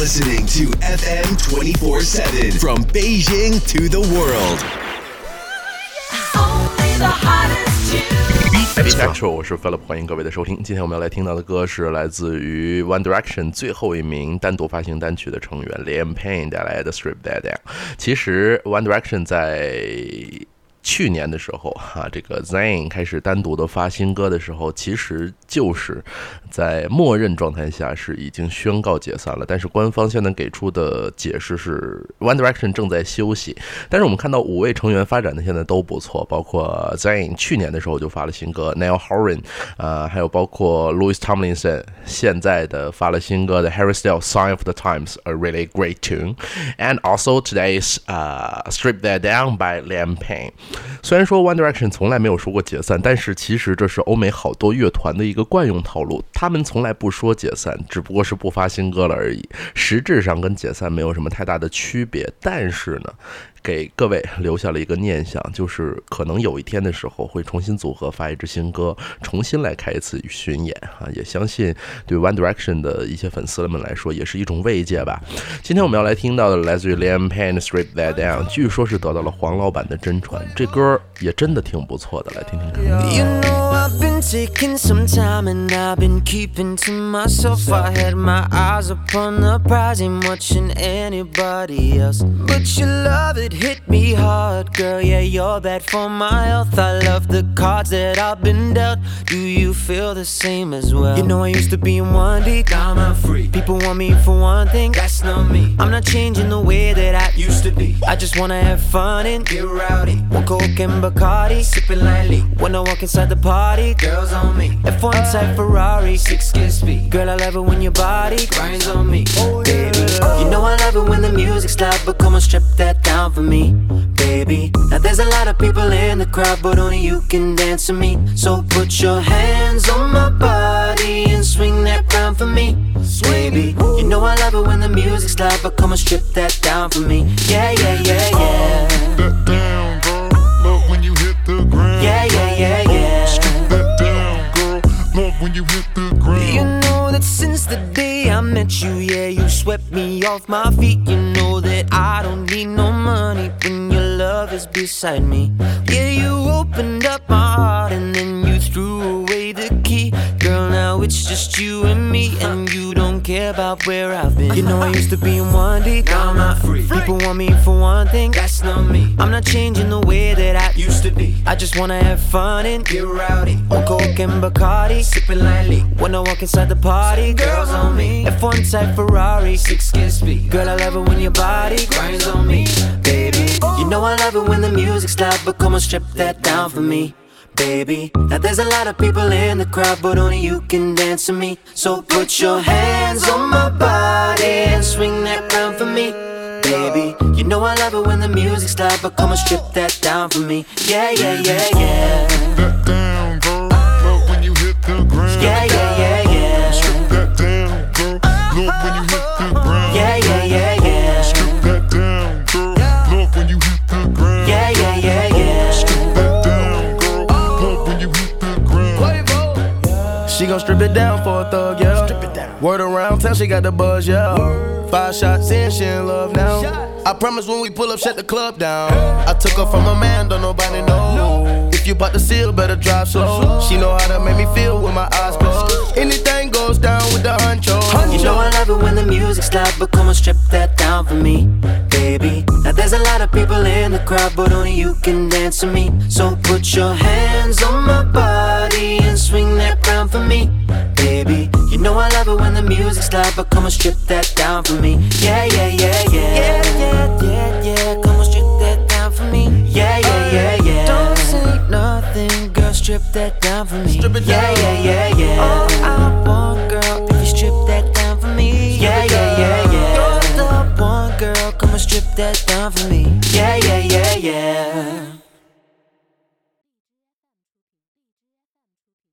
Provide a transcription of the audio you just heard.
listening to FM 24 7 from Beijing to the world. Only the hottest tunes. Happy Actual，我是 Philip，欢迎各位的收听。今天我们要来听到的歌是来自于 One Direction 最后一名单独发行单曲的成员 Liam Payne 带来的 Strip That Down。其实 One Direction 在去年的时候，哈、这个 Zayn 开始单独的发新歌的时候，其实就是在默认状态下是已经宣告解散了。但是官方现在给出的解释是 One Direction 正在休息。但是我们看到五位成员发展的现在都不错，包括 Zayn 去年的时候就发了新歌，Niall Horan，呃，还有包括 Louis Tomlinson 现在的发了新歌的 Harry Styles Sign of the Times，a really great tune，and also today's 呃 Strip That Down by Liam Payne。虽然说 One Direction 从来没有说过解散，但是其实这是欧美好多乐团的一个惯用套路，他们从来不说解散，只不过是不发新歌了而已，实质上跟解散没有什么太大的区别。但是呢，给各位留下了一个念想，就是可能有一天的时候会重新组合发一支新歌，重新来开一次巡演啊！也相信对 One Direction 的一些粉丝们来说，也是一种慰藉吧。今天我们要来听到的来自于 Liam Payne 的 Strip That Down，据说是得到了黄老板的真传，这歌也真的挺不错的，来听听看。Hit me hard, girl. Yeah, you're bad for my health. I love the cards that I've been dealt. Do you feel the same as well? You know I used to be in 1D, now I'm free. People want me for one thing, that's not me. I'm not changing the way that I used to be. I just wanna have fun and get rowdy. One coke and Bacardi, sipping lightly. When I walk inside the party, girls on me. F1 type Ferrari, six kiss speed. Girl, I love it when your body grinds on me, oh, baby. You know I love it when the music's loud, but come on, strip that down for me, baby. Now there's a lot of people in the crowd, but only you can dance to me. So put your hands on my body and swing that round for me, baby. You know I love it when the music's loud, but come and strip that down for me. Yeah, yeah, yeah, yeah. Day I met you, yeah, you swept me off my feet. You know that I don't need no money when your love is beside me. Yeah, you about where I've been. You know I used to be in 1D, now I'm not free. People want me for one thing, that's not me. I'm not changing the way that I used to be. I just wanna have fun and get rowdy. On coke and Bacardi, sipping lightly. When I walk inside the party, girls on me. F1 type Ferrari, six kiss speed. Girl, I love it when your body grinds on me, baby. Oh. You know I love it when the music's loud, but come on, strip that down for me. Baby, now there's a lot of people in the crowd, but only you can dance to me. So put your hands on my body and swing that round for me. Baby, you know I love it when the music's loud, but come and strip that down for me. Yeah, yeah, yeah, yeah. that down, girl. Love when you hit the ground. Yeah, yeah, She gon' strip it down for a thug, yeah. Strip it down. Word around town, she got the buzz, yeah. Five shots in, she in love now. I promise when we pull up, shut the club down. I took her from a man, don't nobody know. If you bought the seal, better drive slow. She know how to make me feel with my eyes closed. Anything goes down with the honcho. You know I love it when the music's loud, but come on, strip that down for me, baby. Now there's a lot of people in the crowd, but only you can dance to me. So put your hands on my body and swing for me, baby. You know I love it when the music's loud, but come and strip that down for me. Yeah, yeah, yeah, yeah. Yeah, yeah, yeah, yeah. Come and strip that down for me. Yeah, yeah, yeah, yeah. Don't say nothing, girl. Strip that down for me. Strip it down. Yeah, yeah, yeah, oh, yeah. All I want, girl, if you strip that down for me. Yeah, yeah, yeah, yeah. You're the one, girl. Come and strip that down for me.